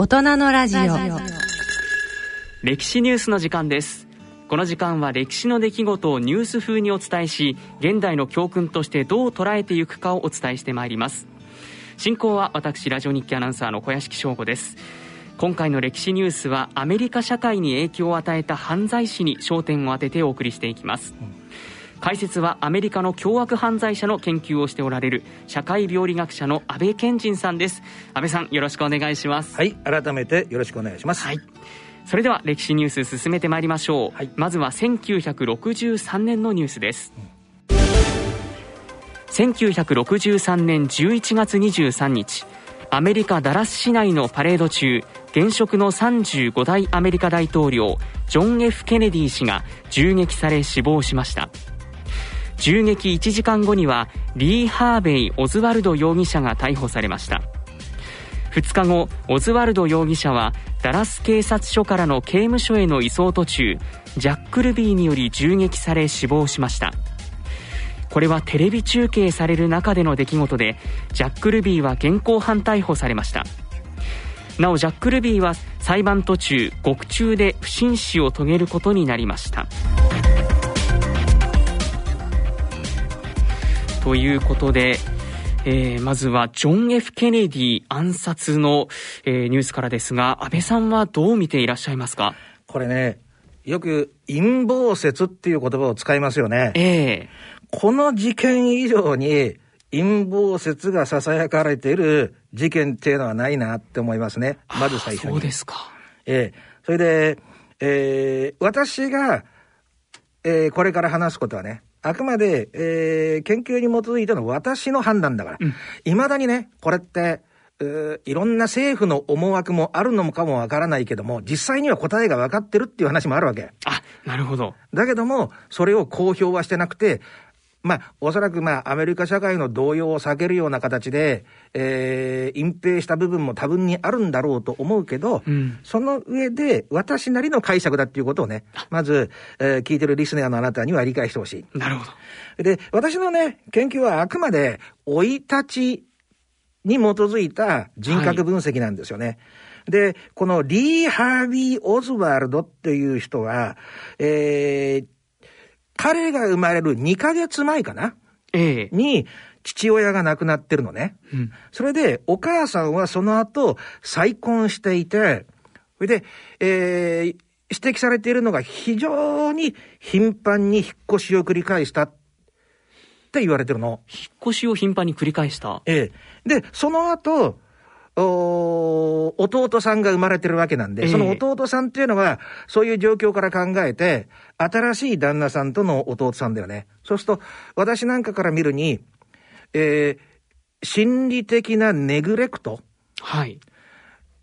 大人のラジオ。歴史ニュースの時間です。この時間は歴史の出来事をニュース風にお伝えし現代の教訓としてどう捉えていくかをお伝えしてまいります。進行は私ラジオ日記アナウンサーの小屋敷翔吾です。今回の歴史ニュースはアメリカ社会に影響を与えた犯罪史に焦点を当ててお送りしていきます、うん解説はアメリカの凶悪犯罪者の研究をしておられる社会病理学者の安倍賢人さんです。安倍さんよろしくお願いします。はい改めてよろしくお願いします。はい。それでは歴史ニュース進めてまいりましょう、はい、まずは1963年のニュースです、うん、1963年11月23日アメリカ・ダラス市内のパレード中現職の35代アメリカ大統領ジョン・ F・ ケネディ氏が銃撃され死亡しました銃撃1時間後にはリー・ハーベイ・オズワルド容疑者が逮捕されました。2日後オズワルド容疑者はダラス警察署からの刑務所への移送途中ジャック・ルビーにより銃撃され死亡しました。これはテレビ中継される中での出来事でジャック・ルビーは現行犯逮捕されました。なおジャック・ルビーは裁判途中獄中で不審死を遂げることになりました。ということで、えー、まずはジョン・ F・ ケネディ暗殺の、えー、ニュースからですが、安倍さんはどう見ていらっしゃいますか？これね、よく陰謀説っていう言葉を使いますよね。ええー、この事件以上に陰謀説が囁かれている事件っていうのはないなって思いますね。まず最初に。そうですか。ええー、それで、えー、私が、えー、これから話すことはね、あくまで、えー、研究に基づいての私の判断だから、い、ま、だにね、これって、いろんな政府の思惑もあるのかもわからないけども、実際には答えが分かってるっていう話もあるわけ。あ、なるほど。だけども、それを公表はしてなくて、まあ、おそらくまあ、アメリカ社会の動揺を避けるような形で、えー、隠蔽した部分も多分にあるんだろうと思うけど、うん、その上で、私なりの解釈だっていうことをね、まず、えー、聞いてるリスナーのあなたには理解してほしい。なるほど。で、私のね、研究はあくまで、生い立ちに基づいた人格分析なんですよね。はいで、このリー・ハービー・オズワルドっていう人は、えー、彼が生まれる2ヶ月前かな？ええ。に、父親が亡くなってるのね。うん、それで、お母さんはその後、再婚していて、それで、えー、指摘されているのが非常に頻繁に引っ越しを繰り返したって言われてるの。引っ越しを頻繁に繰り返したええ。で、その後、お弟さんが生まれてるわけなんで、その弟さんっていうのは、そういう状況から考えて、新しい旦那さんとの弟さんだよね。そうすると、私なんかから見るに、えー、心理的なネグレクト。はい。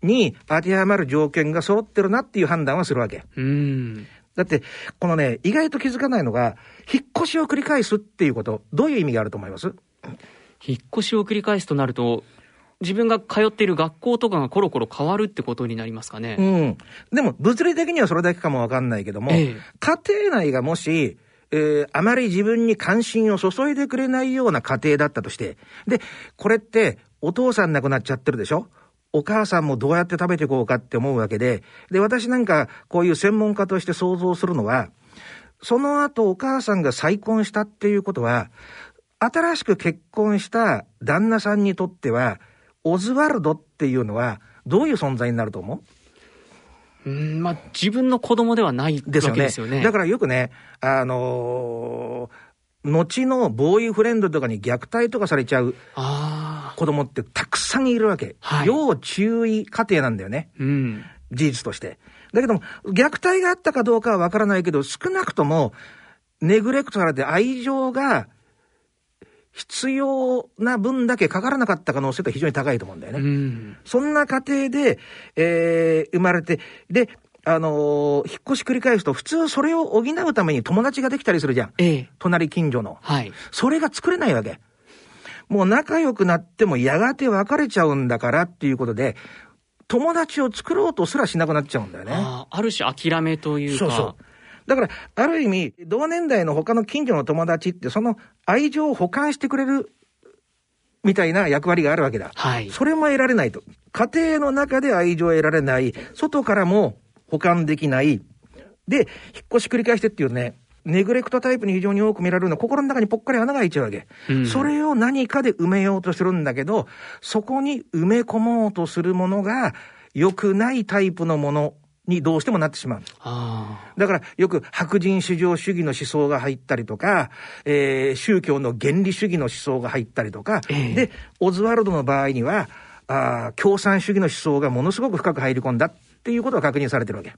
に当てはまる条件が揃ってるなっていう判断はするわけ。うん。だって、このね、意外と気づかないのが、引っ越しを繰り返すっていうこと、どういう意味があると思います？引っ越しを繰り返すとなると、自分が通っている学校とかがコロコロ変わるってことになりますかね？うん。でも、物理的にはそれだけかもわかんないけども、ええ、家庭内がもし、えー、あまり自分に関心を注いでくれないような家庭だったとして、で、これって、お父さん亡くなっちゃってるでしょ？お母さんもどうやって食べていこうかって思うわけで、で、私なんかこういう専門家として想像するのは、その後お母さんが再婚したっていうことは、新しく結婚した旦那さんにとっては、オズワルドっていうのは、どういう存在になると思う？うんまあ、自分の子供ではないですよね。だからよくね、あのー、後のボーイフレンドとかに虐待とかされちゃう子供ってたくさんいるわけ。はい、要注意家庭なんだよね。うん、事実として。だけども、虐待があったかどうかはわからないけど、少なくとも、ネグレクトされて愛情が必要な分だけかからなかった可能性って非常に高いと思うんだよね。うん、そんな過程で、えー、生まれて、で、あのー、引っ越し繰り返すと、普通それを補うために友達ができたりするじゃん。ええ、隣近所の。はい。それが作れないわけ。もう仲良くなってもやがて別れちゃうんだからっていうことで、友達を作ろうとすらしなくなっちゃうんだよね。あある種諦めというか。そうそう。だから、ある意味、同年代の他の近所の友達って、その愛情を保管してくれるみたいな役割があるわけだ。はい。それも得られないと。家庭の中で愛情を得られない、外からも保管できない。で、引っ越し繰り返してっていうね、ネグレクトタイプに非常に多く見られるのは心の中にぽっかり穴が開いちゃうわけ、うん。それを何かで埋めようとするんだけど、そこに埋め込もうとするものが良くないタイプのものにどうしてもなってしまう。だからよく白人至上主義の思想が入ったりとか、えー、宗教の原理主義の思想が入ったりとか、えー、で、オズワルドの場合には、あ共産主義の思想がものすごく深く入り込んだっていうことが確認されてるわけ。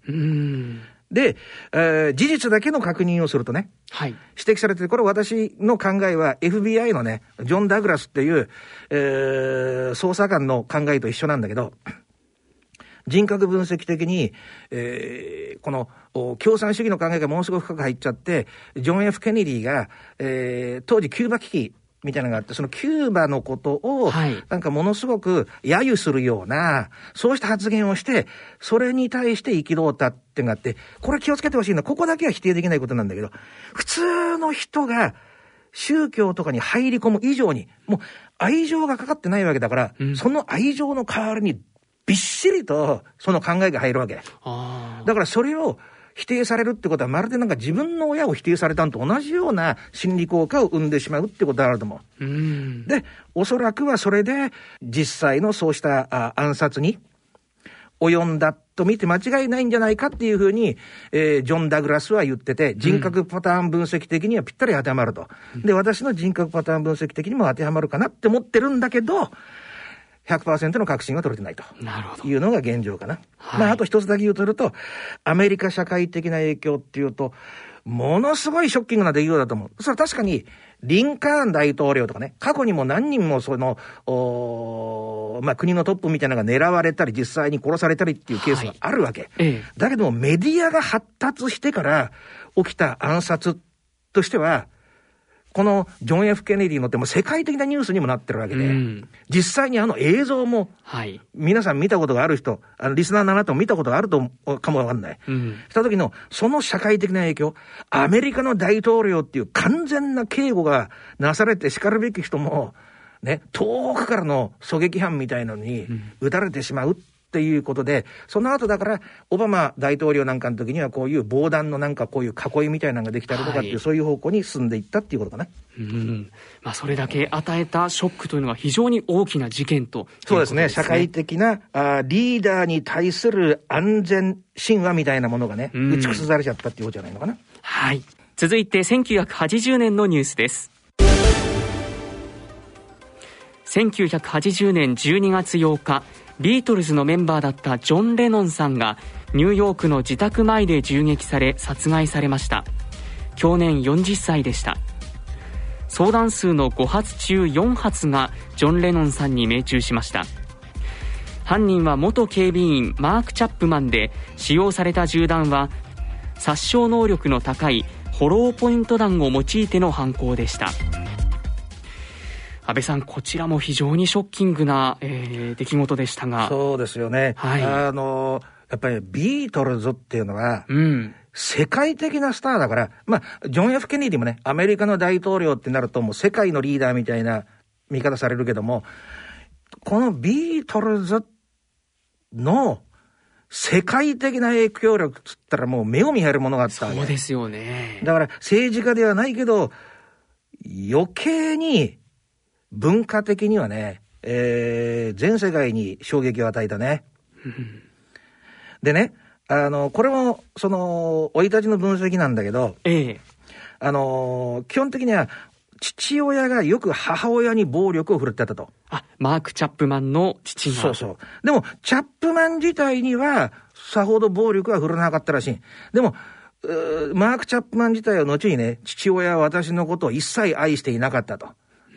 で、えー、事実だけの確認をするとね、はい、指摘されてる、これ私の考えは FBI のね、ジョン・ダグラスっていう、えー、捜査官の考えと一緒なんだけど、人格分析的に、えー、この共産主義の考えがものすごく深く入っちゃって、ジョン・ F・ ケネディが、えー、当時キューバ危機みたいなのがあって、そのキューバのことを、なんかものすごく揶揄するような、そうした発言をして、それに対して憤ったってのがあって、これ気をつけてほしいの。は、ここだけは否定できないことなんだけど、普通の人が、宗教とかに入り込む以上に、もう愛情がかかってないわけだから、うん、その愛情の代わりにびっしりとその考えが入るわけ。だからそれを否定されるってことはまるでなんか自分の親を否定されたのと同じような心理効果を生んでしまうってことがあると思う。うで、おそらくはそれで実際のそうしたあ暗殺に及んだと見て間違いないんじゃないかっていうふうに、えー、ジョン・ダグラスは言ってて、人格パターン分析的にはぴったり当てはまると。で、私の人格パターン分析的にも当てはまるかなって思ってるんだけど、100%の確信は取れてないというのが現状かな。はい、まあ、あと一つだけ言うとすると、アメリカ社会的な影響っていうと、ものすごいショッキングな出来事だと思う。それは確かに、リンカーン大統領とかね、過去にも何人もその、まあ、国のトップみたいなのが狙われたり、実際に殺されたりっていうケースがあるわけ。はい、だけども、メディアが発達してから起きた暗殺としては、このジョン・ F・ ケネディのっても世界的なニュースにもなってるわけで、うん、実際にあの映像も、はい、皆さん見たことがある人、あのリスナーのあなたも見たことがあるとかもわかんない。うん、した時の、その社会的な影響、アメリカの大統領っていう完全な警護がなされて叱るべき人も、ね、遠くからの狙撃犯みたいなのに撃たれてしまうっていうことで、その後だから、オバマ大統領なんかの時にはこういう防弾のなんかこういう囲いみたいなのができたりとかっていう、はい、そういう方向に進んでいったっていうことかな。うん。まあそれだけ与えたショックというのは非常に大きな事件と、ね、そうですね。社会的なあリーダーに対する安全神話みたいなものがね、打ち崩されちゃったっていうことじゃないのかな。はい。続いて1980年のニュースです。1980年12月8日、ビートルズのメンバーだったジョン・レノンさんがニューヨークの自宅前で銃撃され殺害されました。去年40歳でした。相談数の5発中4発がジョン・レノンさんに命中しました。犯人は元警備員マーク・チャップマンで使用された銃弾は殺傷能力の高いホローポイント弾を用いての犯行でした。安倍さん、こちらも非常にショッキングな、えー、出来事でしたが。そうですよね。はい。あの、やっぱりビートルズっていうのは、うん。世界的なスターだから、まあ、ジョン・ F・ ケネディもね、アメリカの大統領ってなるともう世界のリーダーみたいな見方されるけども、このビートルズの世界的な影響力っつったらもう目を見張るものがあったわけそうですよね。だから政治家ではないけど、余計に文化的にはね、えー、全世界に衝撃を与えたね。でね、あの、これも、その、生い立ちの分析なんだけど、ええ、あの、基本的には、父親がよく母親に暴力を振るってたと。あ、マーク・チャップマンの父が。そうそう。でも、チャップマン自体には、さほど暴力は振るわなかったらしい。でも、マーク・チャップマン自体は後にね、父親は私のことを一切愛していなかったと。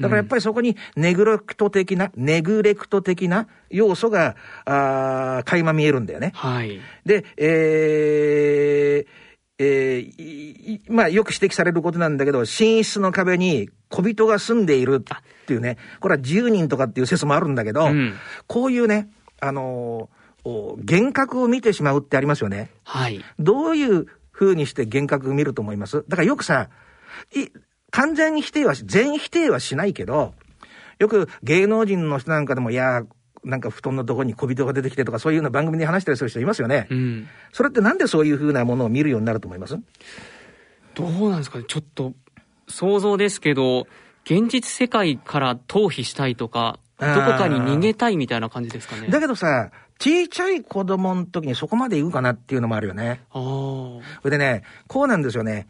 だからやっぱりそこにネグレクト的な、ネグレクト的な要素が、あ垣間見えるんだよね。はい。で、えー、えー、まあよく指摘されることなんだけど、寝室の壁に小人が住んでいるっていうね、これは10人とかっていう説もあるんだけど、うん、こういうね、あのー、幻覚を見てしまうってありますよね。はい。どういう風にして幻覚見ると思います？だからよくさ、い完全に否定はし、全否定はしないけど、よく芸能人の人なんかでも、いや、なんか布団のとこに小人が出てきてとか、そういうような番組で話したりする人いますよね。うん、それってなんでそういうふうなものを見るようになると思います？どうなんですかね、ちょっと想像ですけど、現実世界から逃避したいとか、どこかに逃げたいみたいな感じですかね。だけどさ、小さい子供の時にそこまで言うかなっていうのもあるよね。ああ。それでね、こうなんですよね。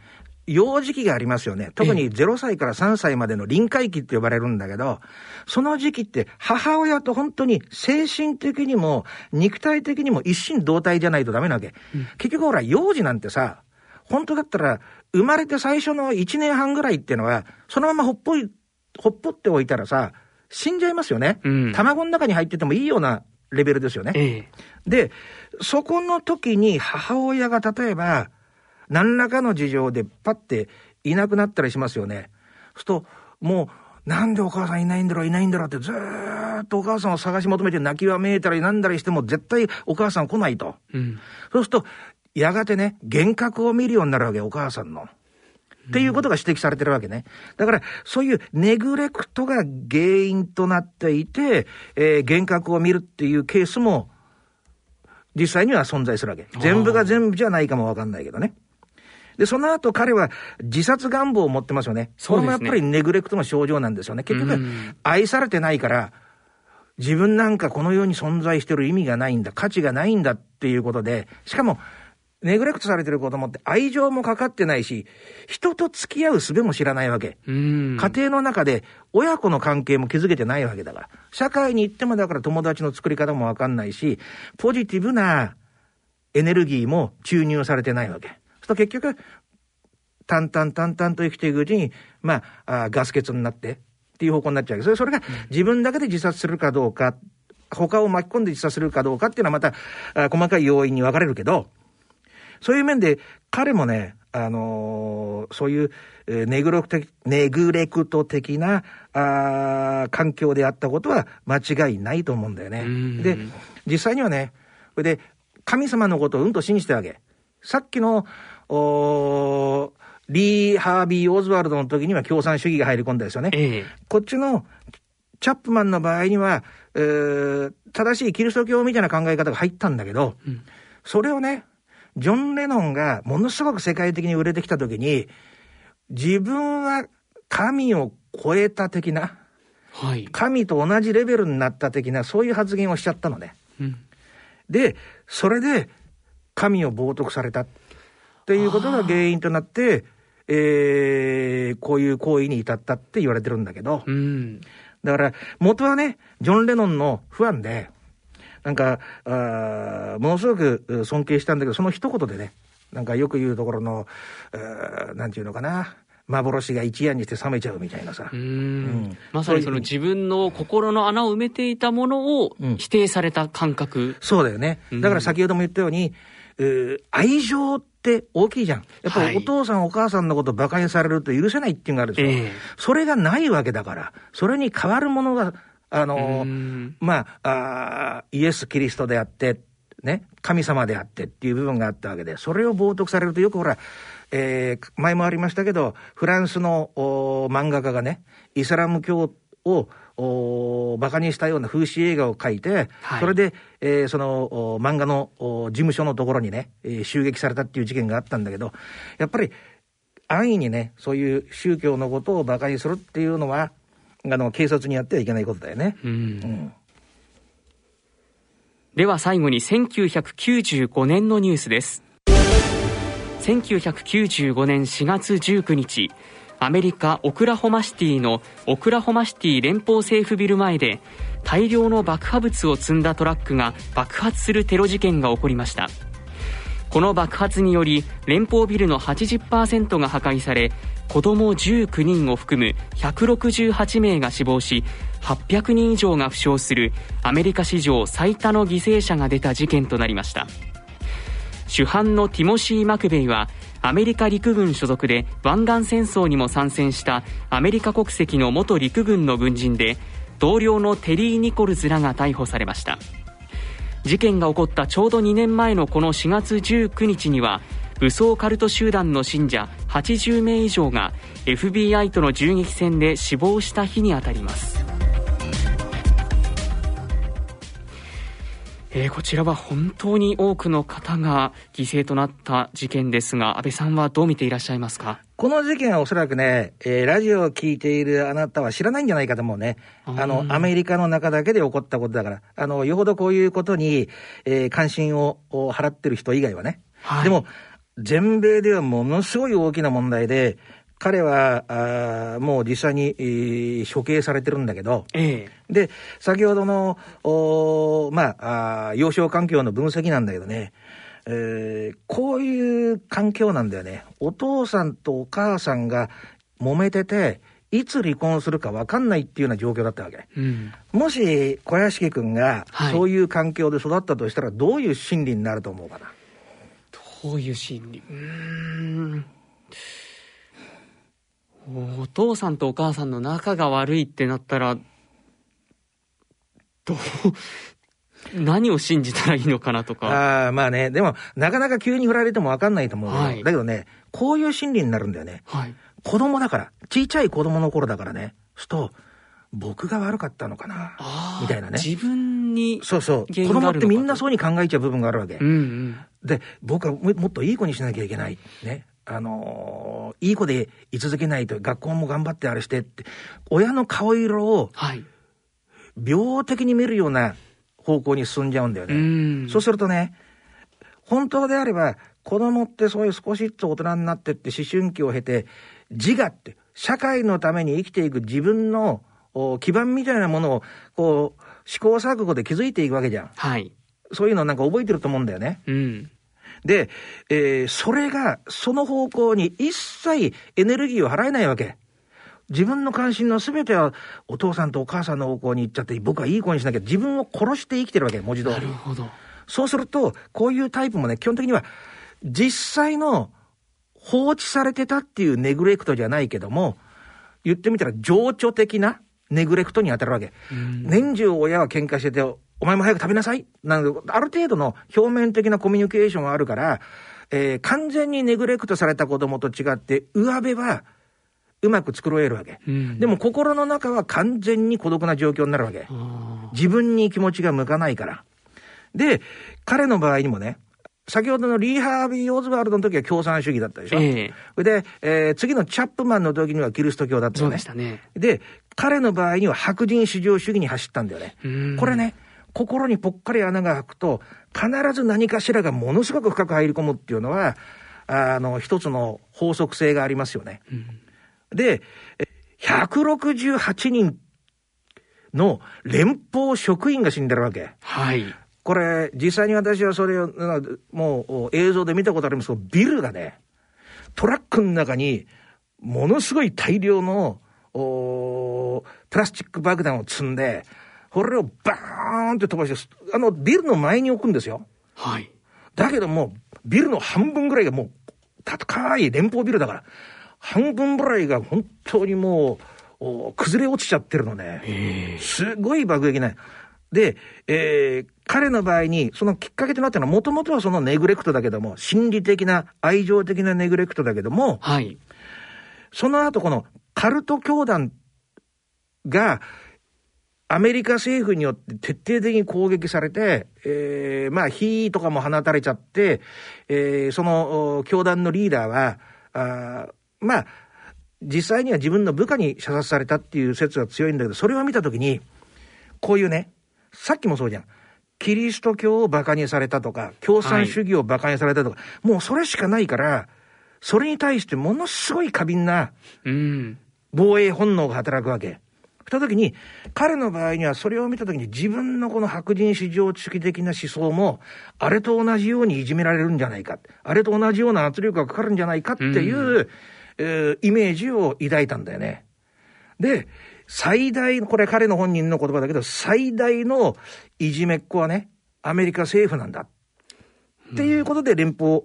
幼児期がありますよね。特に0歳から3歳までの臨界期って呼ばれるんだけど、その時期って母親と本当に精神的にも肉体的にも一心同体じゃないとダメなわけ。うん、結局ほら、幼児なんてさ、本当だったら生まれて最初の1年半ぐらいっていうのは、そのままほっぽい、ほっぽっておいたらさ、死んじゃいますよね。うん、卵の中に入っててもいいようなレベルですよね。ええ、で、そこの時に母親が例えば、何らかの事情でパッていなくなったりしますよね。そうすると、もう、なんでお母さんいないんだろう、いないんだろうってずーっとお母さんを探し求めて泣きわめいたりなんだりしても絶対お母さん来ないと。うん、そうすると、やがてね、幻覚を見るようになるわけ、お母さんの。っていうことが指摘されてるわけね。だから、そういうネグレクトが原因となっていて、えー、幻覚を見るっていうケースも、実際には存在するわけ。全部が全部じゃないかもわかんないけどね。で、その後彼は自殺願望を持ってますよね。それもやっぱりネグレクトの症状なんですよね。結局、愛されてないから、自分なんかこの世に存在してる意味がないんだ、価値がないんだっていうことで、しかも、ネグレクトされてる子供って愛情もかかってないし、人と付き合う術も知らないわけ。家庭の中で親子の関係も築けてないわけだから。社会に行ってもだから友達の作り方もわかんないし、ポジティブなエネルギーも注入されてないわけ。と結局、淡々淡々と生きていくうちに、まあ、あガス欠になってっていう方向になっちゃうわけそれそれが自分だけで自殺するかどうか、他を巻き込んで自殺するかどうかっていうのはまた、あ細かい要因に分かれるけど、そういう面で彼もね、あのー、そういう、えー、ネグレクトネグレクト的なあ環境であったことは間違いないと思うんだよね。で、実際にはね、それで神様のことをうんと信じたわけ。さっきの、おリー・ハービー・オズワルドの時には共産主義が入り込んだですよね。ええ、こっちのチャップマンの場合には、えー、正しいキリスト教みたいな考え方が入ったんだけど、うん、それをね、ジョン・レノンがものすごく世界的に売れてきた時に、自分は神を超えた的な、はい、神と同じレベルになった的な、そういう発言をしちゃったのね。うん、で、それで神を冒涜された。っていうことが原因となって、えー、こういう行為に至ったって言われてるんだけど、うん、だから元はね、ジョン・レノンのファンで、なんか、あものすごく尊敬したんだけど、その一言でね、なんかよく言うところの、なんていうのかな、幻が一夜にして冷めちゃうみたいなさ。うん、まさにその自分の心の穴を埋めていたものを否定された感覚。うん、そうだよね。だから先ほども言ったように、えー、愛情って大きいじゃん。やっぱりお父さん、お母さんのこと馬鹿にされると許せないっていうのがあるでしょ。えー、それがないわけだから、それに代わるものが、あの、まああ、イエス・キリストであって、ね、神様であってっていう部分があったわけで、それを冒涜されるとよくほら、えー、前もありましたけど、フランスの漫画家がね、イスラム教をおバカにしたような風刺映画を描いて、はい、それで、えー、その漫画の事務所のところにね、えー、襲撃されたっていう事件があったんだけど、やっぱり安易にね、そういう宗教のことをバカにするっていうのは、あの、警察にやってはいけないことだよね。うん、うんでは最後に1995年のニュースです。1995年4月19日、アメリカ・オクラホマシティのオクラホマシティ連邦政府ビル前で大量の爆破物を積んだトラックが爆発するテロ事件が起こりました。この爆発により連邦ビルの80%が破壊され子供19人を含む168名が死亡し800人以上が負傷するアメリカ史上最多の犠牲者が出た事件となりました。主犯のティモシー・マクベイはアメリカ陸軍所属で湾岸戦争にも参戦したアメリカ国籍の元陸軍の軍人で同僚のテリー・ニコルズらが逮捕されました。事件が起こったちょうど2年前のこの4月19日には武装カルト集団の信者80名以上が FBI との銃撃戦で死亡した日にあたります。えー、こちらは本当に多くの方が犠牲となった事件ですが、安倍さんはどう見ていらっしゃいますか？この事件はおそらくね、えー、ラジオを聞いているあなたは知らないんじゃないかと思うね。あの、アメリカの中だけで起こったことだから、あの、よほどこういうことに、えー、関心を払ってる人以外はね。はい、でも、全米ではものすごい大きな問題で、彼は、あもう実際に、えー、処刑されてるんだけど、ええ、で、先ほどの、おまああ、幼少環境の分析なんだけどね、えー、こういう環境なんだよね。お父さんとお母さんが揉めてて、いつ離婚するか分かんないっていうような状況だったわけ。うん、もし小屋敷君がそういう環境で育ったとしたら、どういう心理になると思うかな？どういう心理？うん。お父さんとお母さんの仲が悪いってなったら、どう、何を信じたらいいのかなとか。ああ、まあね、でも、なかなか急に振られても分かんないと思う、はい、だけどね、こういう心理になるんだよね。はい。子供だから、ちいちゃい子供の頃だからね、すと、僕が悪かったのかな、みたいなね。自分に。そうそう。子供ってみんなそうに考えちゃう部分があるわけ。うんうん、で、僕はもっといい子にしなきゃいけない。ね。あのー、いい子で居続けないと、学校も頑張ってあれしてって、親の顔色を、病的に見るような方向に進んじゃうんだよね。そうするとね、本当であれば、子供ってそういう少しずつ大人になってって思春期を経て、自我って、社会のために生きていく自分の基盤みたいなものを、こう、試行錯誤で築いていくわけじゃん。はい。そういうのなんか覚えてると思うんだよね。うん。で、えー、それが、その方向に一切エネルギーを払えないわけ。自分の関心の全てはお父さんとお母さんの方向に行っちゃって、僕はいい子にしなきゃ自分を殺して生きてるわけ、文字通り。なるほど。そうすると、こういうタイプもね、基本的には、実際の放置されてたっていうネグレクトじゃないけども、言ってみたら情緒的なネグレクトに当たるわけ。年中親は喧嘩してて、お前も早く食べなさいなんある程度の表面的なコミュニケーションがあるから、えー、完全にネグレクトされた子供と違って、上辺はうまく作ろえるわけ、うん、でも心の中は完全に孤独な状況になるわけ。自分に気持ちが向かないから。で、彼の場合にもね、先ほどのリー・ハービー・オズワルドの時は共産主義だったでしょ？えー、で、えー、次のチャップマンの時にはキリスト教だったよね。そうでしたね。で、彼の場合には白人至上主義に走ったんだよね。これね、心にぽっかり穴が開くと、必ず何かしらがものすごく深く入り込むっていうのは、あの、一つの法則性がありますよね。うん、で、168人の連邦職員が死んでるわけ。はい。これ、実際に私はそれを、もう映像で見たことありますけど、ビルがね、トラックの中に、ものすごい大量の、プラスチック爆弾を積んで、これをバーンって飛ばして、あの、ビルの前に置くんですよ。はい。だけども、ビルの半分ぐらいがもう、高い連邦ビルだから、半分ぐらいが本当にもう、崩れ落ちちゃってるのね。すごい爆撃ね。で、えー、彼の場合に、そのきっかけとなったのは、もともとはそのネグレクトだけども、心理的な、愛情的なネグレクトだけども、はい。その後このカルト教団が、アメリカ政府によって徹底的に攻撃されて、えー、まあ、火とかも放たれちゃって、えー、その、教団のリーダーは、あまあ、実際には自分の部下に射殺されたっていう説が強いんだけど、それを見たときに、こういうね、さっきもそうじゃん。キリスト教を馬鹿にされたとか、共産主義を馬鹿にされたとか、はい、もうそれしかないから、それに対してものすごい過敏な、防衛本能が働くわけ。した時に、彼の場合にはそれを見た時に自分のこの白人至上主義的な思想も、あれと同じようにいじめられるんじゃないか。あれと同じような圧力がかかるんじゃないかっていう、うん、えー、イメージを抱いたんだよね。で、最大、これ彼の本人の言葉だけど、最大のいじめっ子はね、アメリカ政府なんだ。っていうことで連邦、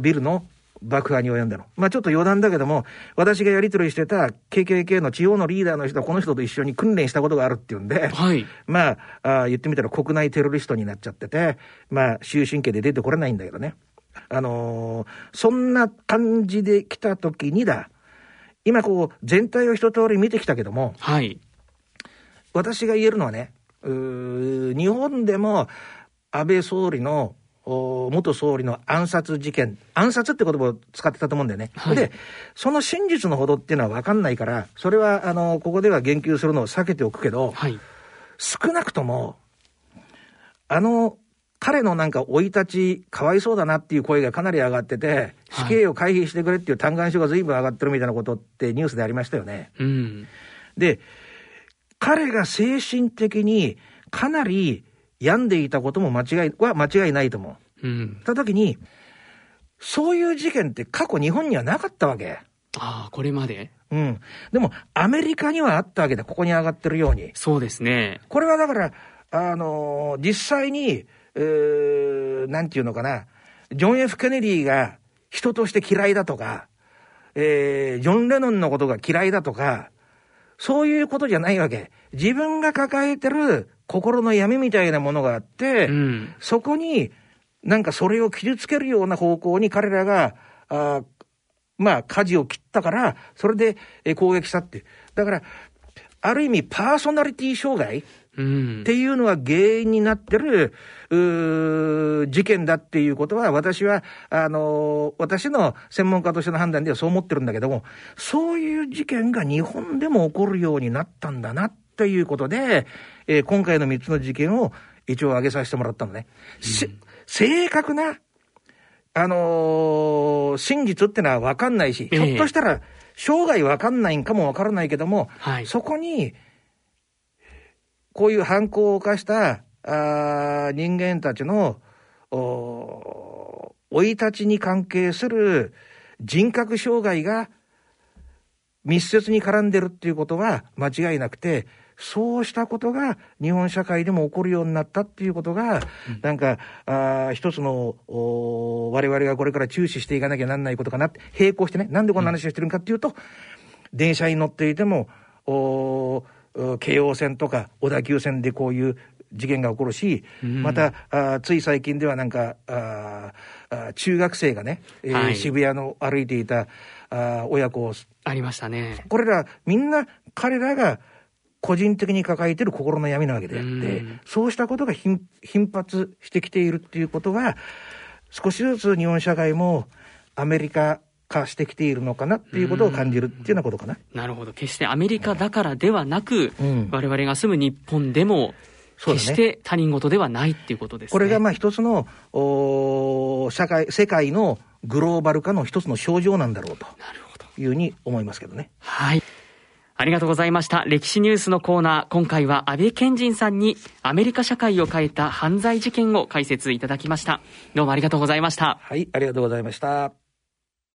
ビルの爆破に及んだの。まあちょっと余談だけども、私がやり取りしてた KKK の地方のリーダーの人はこの人と一緒に訓練したことがあるっていうんで、はい、まああ言ってみたら国内テロリストになっちゃってて、まあ終身刑で出てこれないんだけどね。あのー、そんな感じで来た時にだ、今こう全体を一通り見てきたけども、はい、私が言えるのはね、日本でも安倍総理の元総理の暗殺事件、暗殺って言葉を使ってたと思うんだよね。はい、で、その真実のほどっていうのは分かんないから、それは、あの、ここでは言及するのを避けておくけど、はい、少なくとも、あの、彼のなんか生い立ち、かわいそうだなっていう声がかなり上がってて、死刑を回避してくれっていう嘆願書が随分上がってるみたいなことってニュースでありましたよね。うん、で、彼が精神的にかなり病んでいたことも間違いは間違いないと思う。うん。た時に、そういう事件って過去日本にはなかったわけ。ああ、これまで？うん。でも、アメリカにはあったわけだ。ここに上がってるように。そうですね。これはだから、あのー、実際に、えー、なんていうのかな、ジョン・ F・ ケネディが人として嫌いだとか、えー、ジョン・レノンのことが嫌いだとか、そういうことじゃないわけ。自分が抱えてる心の闇みたいなものがあって、うん、そこになんかそれを傷つけるような方向に彼らが、あまあ、舵を切ったから、それで攻撃したって。だから、ある意味パーソナリティ障害っていうのは原因になってる、事件だっていうことは、私は、あの、私の専門家としての判断ではそう思ってるんだけども、そういう事件が日本でも起こるようになったんだなということで、えー、今回の3つの事件を一応挙げさせてもらったのね。うん、正確な、あのー、真実ってのは分かんないし、ひょっとしたら生涯分かんないんかも分からないけども、はい、そこに、こういう犯行を犯したあ人間たちの生い立ちに関係する人格障害が密接に絡んでるっていうことは間違いなくて、そうしたことが日本社会でも起こるようになったっていうことが、うん、なんか、あ一つの、我々がこれから注視していかなきゃなんないことかなって、並行してね、なんでこんな話をしてるかっていうと、うん、電車に乗っていても、お京王線とか小田急線でこういう事件が起こるし、うん、またあつい最近ではなんかああ中学生がね、えー、はい、渋谷の歩いていたあ親子をありましたね。これらみんな彼らが個人的に抱えている心の闇なわけであって、うん、そうしたことが頻発してきているっていうことは少しずつ日本社会もアメリカ化してきているのかなっていうことを感じるっていうようなことかな。なるほど。決してアメリカだからではなく、うん、我々が住む日本でも、決して他人事ではないっていうことですね。これがまあ一つのお社会、世界のグローバル化の一つの象徴なんだろうというふうに思いますけどね。はい。ありがとうございました。歴史ニュースのコーナー、今回は安倍賢人さんにアメリカ社会を変えた犯罪事件を解説いただきました。どうもありがとうございました。はい、ありがとうございました。